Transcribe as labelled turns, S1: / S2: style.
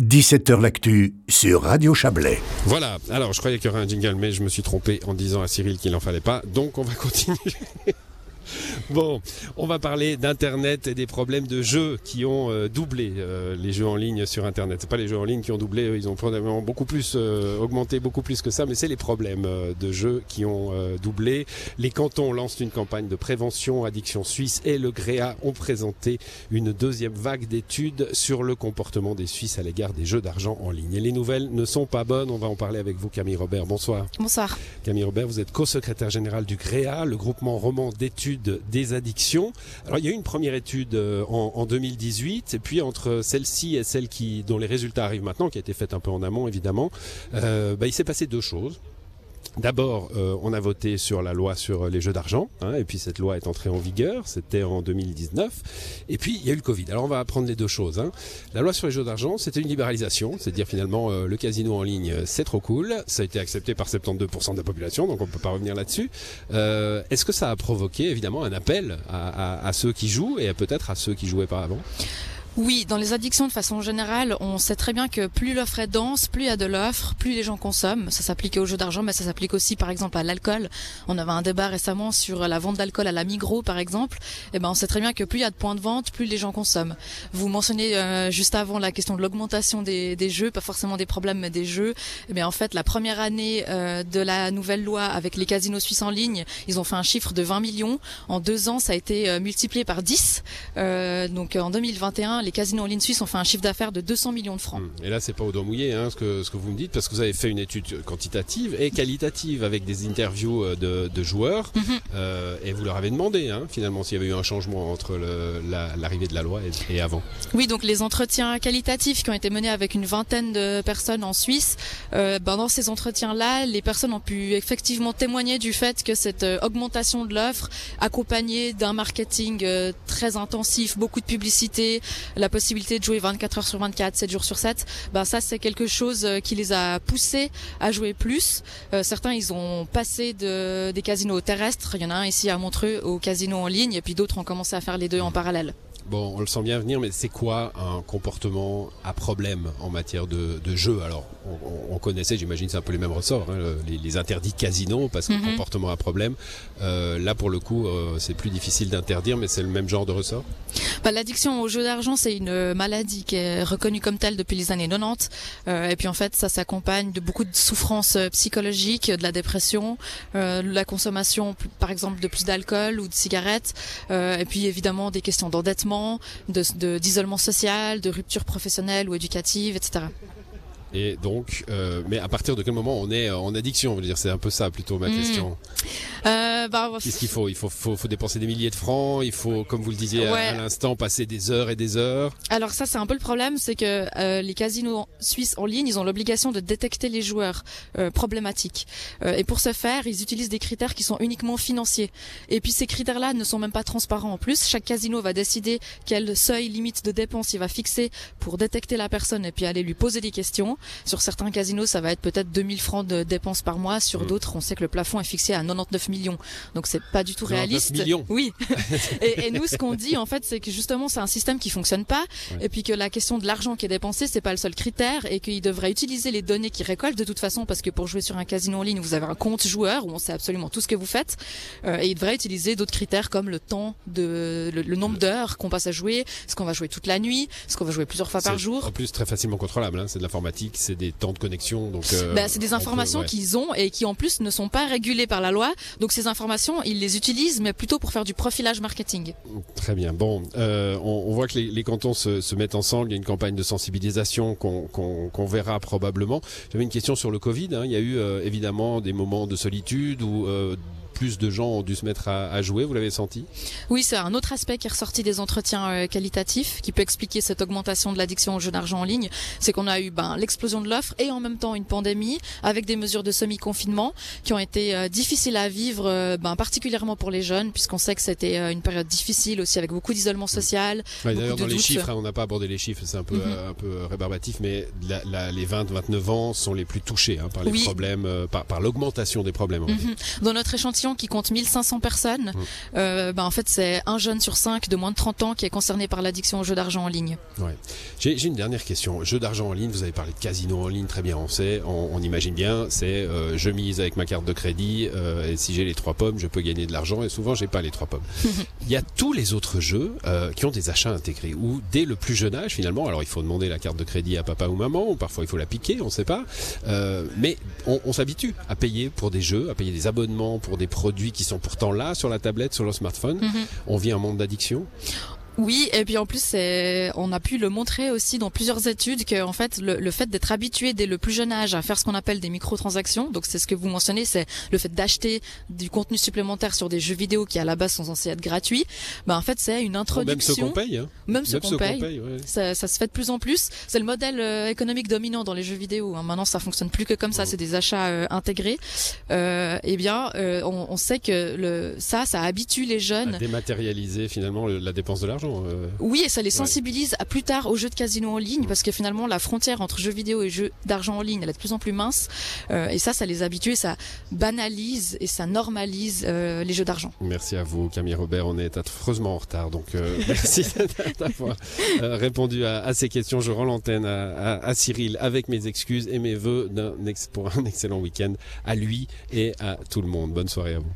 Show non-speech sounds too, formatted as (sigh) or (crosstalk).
S1: 17h L'actu sur Radio Chablais.
S2: Voilà, alors je croyais qu'il y aurait un jingle, mais je me suis trompé en disant à Cyril qu'il n'en fallait pas, donc on va (laughs) continuer. Bon, on va parler d'Internet et des problèmes de jeux qui ont euh, doublé euh, les jeux en ligne sur Internet. C'est pas les jeux en ligne qui ont doublé, ils ont probablement beaucoup plus euh, augmenté, beaucoup plus que ça, mais c'est les problèmes de jeux qui ont doublé. Les cantons lancent une campagne de prévention addiction suisse et le GREA ont présenté une deuxième vague d'études sur le comportement des Suisses à l'égard des jeux d'argent en ligne. Et les nouvelles ne sont pas bonnes. On va en parler avec vous, Camille Robert. Bonsoir.
S3: Bonsoir.
S2: Camille Robert, vous êtes co-secrétaire général du GREA, le groupement roman d'études des addictions. Alors il y a eu une première étude euh, en, 2018 et puis entre celle-ci et celle qui dont les résultats arrivent maintenant, qui a été faite un peu en amont évidemment, euh, bah, il s'est passé deux choses. D'abord, euh, on a voté sur la loi sur les jeux d'argent, hein, et puis cette loi est entrée en vigueur, c'était en 2019. Et puis, il y a eu le Covid. Alors, on va apprendre les deux choses. Hein. La loi sur les jeux d'argent, c'était une libéralisation, c'est-à-dire finalement, euh, le casino en ligne, c'est trop cool. Ça a été accepté par 72% de la population, donc on ne peut pas revenir là-dessus. Euh, est-ce que ça a provoqué, évidemment, un appel à, à ceux qui jouent et peut-être à ceux qui jouaient pas avant?
S3: Oui, dans les addictions de façon générale, on sait très bien que plus l'offre est dense, plus il y a de l'offre, plus les gens consomment. Ça s'applique aux jeux d'argent, mais ça s'applique aussi par exemple à l'alcool. On avait un débat récemment sur la vente d'alcool à la Migros par exemple. Et eh ben on sait très bien que plus il y a de points de vente, plus les gens consomment. Vous mentionnez euh, juste avant la question de l'augmentation des, jeux, pas forcément des problèmes mais des jeux. Et eh bien en fait, la première année euh, de la nouvelle loi avec les casinos suisses en ligne, ils ont fait un chiffre de 20 millions. En deux ans, ça a été euh, multiplié par 10. donc en 2021, les casinos en ligne suisse ont fait un chiffre d'affaires de 200 millions de francs.
S2: Hmm. Et là, c'est pas au doigt mouillé hein, ce, que, ce que vous me dites, parce que vous avez fait une étude quantitative et qualitative avec des interviews euh, de, joueurs, mhm. euh, et vous leur avez demandé hein, finalement s'il y avait eu un changement entre l'arrivée de la loi et, avant.
S3: Oui, donc les entretiens qualitatifs qui ont été menés avec une vingtaine de personnes en Suisse, euh, ben, dans ces entretiens-là, les personnes ont pu effectivement témoigner du fait que cette augmentation de l'offre, accompagnée d'un marketing très intensif, beaucoup de publicité, la possibilité de jouer 24 heures sur 24, 7 jours sur 7, ben ça c'est quelque chose euh, qui les a poussés à jouer plus. Euh, certains ils ont passé de, des casinos terrestres, il y en a un ici à Montreux au casino en ligne et puis d'autres ont commencé à faire les deux en parallèle.
S2: Bon, on le sent bien venir, mais c'est quoi un comportement à problème en matière de, de jeu? Alors, on, connaissait, j'imagine, c'est un peu les mêmes ressorts, hein, les, interdits casino, parce que mhm. comportement à problème. Euh, là, pour le coup, euh, c'est plus difficile d'interdire, mais c'est le même genre de ressort?
S3: Bah, L'addiction au jeu d'argent, c'est une maladie qui est reconnue comme telle depuis les années 90. Euh, et puis, en fait, ça s'accompagne de beaucoup de souffrances psychologiques, de la dépression, euh, la consommation, par exemple, de plus d'alcool ou de cigarettes, et puis évidemment des questions d'endettement d'isolement social, de rupture professionnelle ou éducative, etc.
S2: Et donc, euh, mais à partir de quel moment on est en addiction dire, c'est un peu ça plutôt ma hmm. question. Euh, bah, Qu'est-ce qu'il faut? Il faut, faut, faut, dépenser des milliers de francs. Il faut, comme vous le disiez à, l'instant, passer des heures et des heures.
S3: Alors ça, c'est un peu le problème, c'est que euh, les casinos suisses en ligne, ils ont l'obligation de détecter les joueurs euh, problématiques. Euh, et pour ce faire, ils utilisent des critères qui sont uniquement financiers. Et puis ces critères-là ne sont même pas transparents en plus. Chaque casino va décider quel seuil limite de dépenses il va fixer pour détecter la personne et puis aller lui poser des questions. Sur certains casinos, ça va être peut-être 2000 francs de dépenses par mois. Sur mm. d'autres, on sait que le plafond est fixé à 99 millions. Donc c'est pas du tout réaliste.
S2: Millions.
S3: Oui. (laughs) et, nous, ce qu'on dit en fait, c'est que justement, c'est un système qui fonctionne pas, et puis que la question de l'argent qui est dépensé, c'est pas le seul critère, et qu'il devrait utiliser les données qu'il récolte de toute façon, parce que pour jouer sur un casino en ligne, vous avez un compte joueur où on sait absolument tout ce que vous faites, euh, et il devrait utiliser d'autres critères comme le temps de le, nombre d'heures qu'on passe à jouer, ce qu'on va jouer toute la nuit, ce qu'on va jouer plusieurs fois par jour.
S2: En plus, très facilement contrôlable. Hein, c'est de l'informatique, c'est des temps de connexion, donc.
S3: Euh, bah, c'est des informations qu'ils ont et qui en plus ne sont pas régulées par la loi. Donc ces informations, ils les utilisent, mais plutôt pour faire du profilage marketing.
S2: Très bien. Bon, euh, on, voit que les, cantons se, mettent ensemble. Il y a une campagne de sensibilisation qu'on verra probablement. J'avais une question sur le Covid. Hein. Il y a eu euh, évidemment des moments de solitude ou plus de gens ont dû se mettre à, jouer, vous l'avez senti?
S3: Oui, c'est un autre aspect qui est ressorti des entretiens euh, qualitatifs, qui peut expliquer cette augmentation de l'addiction aux jeux d'argent en ligne. C'est qu'on a eu ben, l'explosion de l'offre et en même temps une pandémie avec des mesures de semi-confinement qui ont été euh, difficiles à vivre, euh, ben, particulièrement pour les jeunes, puisqu'on sait que c'était une période difficile aussi avec beaucoup d'isolement social.
S2: D'ailleurs, dans les chiffres, hein, on n'a pas abordé les chiffres, c'est un peu, mhm. un peu rébarbatif, mais les 20-29 ans sont les plus touchés hein, par les problèmes, par, par l'augmentation des problèmes.
S3: Mhm. Dans notre échantillon, population qui compte 1500 personnes,
S2: Mm.
S3: euh, ben, en fait, c'est un jeune sur cinq de moins de 30 ans qui est concerné par l'addiction aux jeux d'argent en ligne.
S2: Ouais. J'ai une dernière question. Jeux d'argent en ligne, vous avez parlé de casino en ligne, très bien, on sait, on, on imagine bien, c'est euh, je mise avec ma carte de crédit euh, et si j'ai les trois pommes, je peux gagner de l'argent et souvent j'ai pas les trois pommes. (laughs) il y a tous les autres jeux qui ont des achats intégrés où dès le plus jeune âge finalement, alors il faut demander la carte de crédit à papa ou maman, ou parfois il faut la piquer, on sait pas, mais on, on s'habitue à payer pour des jeux, à payer des abonnements pour des produits qui sont pourtant là sur la tablette, sur le smartphone.
S3: Mhm.
S2: On vit un monde d'addiction.
S3: Oui, et puis en plus, on a pu le montrer aussi dans plusieurs études que en fait, le, le fait d'être habitué dès le plus jeune âge à faire ce qu'on appelle des microtransactions, donc c'est ce que vous mentionnez, c'est le fait d'acheter du contenu supplémentaire sur des jeux vidéo qui à la base sont censés être gratuits. Ben en fait, c'est une
S2: Même ceux
S3: introduction,
S2: qu'on paye. Hein.
S3: même
S2: Même
S3: qu'on paye.
S2: paye, ouais.
S3: Ça, ça se fait de plus en plus. C'est le modèle euh, économique dominant dans les jeux vidéo. hein. Maintenant, ça fonctionne plus que comme ça.
S2: Mhm.
S3: C'est des achats euh, intégrés. Euh, eh bien, euh, on, on sait que le, ça, ça habitue les
S2: à
S3: jeunes.
S2: dématérialiser finalement le- la dépense de l'argent. Euh.
S3: Oui, et ça les sensibilise à plus tard aux jeux de casino en ligne parce que finalement la frontière entre jeux vidéo et jeux d'argent en ligne elle est de plus en plus mince Euh, et ça ça les habitue et ça banalise et ça normalise euh, les jeux d'argent.
S2: Merci à vous, Camille Robert. On est affreusement en retard, donc (laughs) merci d'avoir répondu à, à ces questions. Je rends l'antenne à, à- à Cyril avec mes excuses et mes ex- pour un excellent week-end à lui et à tout le monde. Bonne soirée à vous.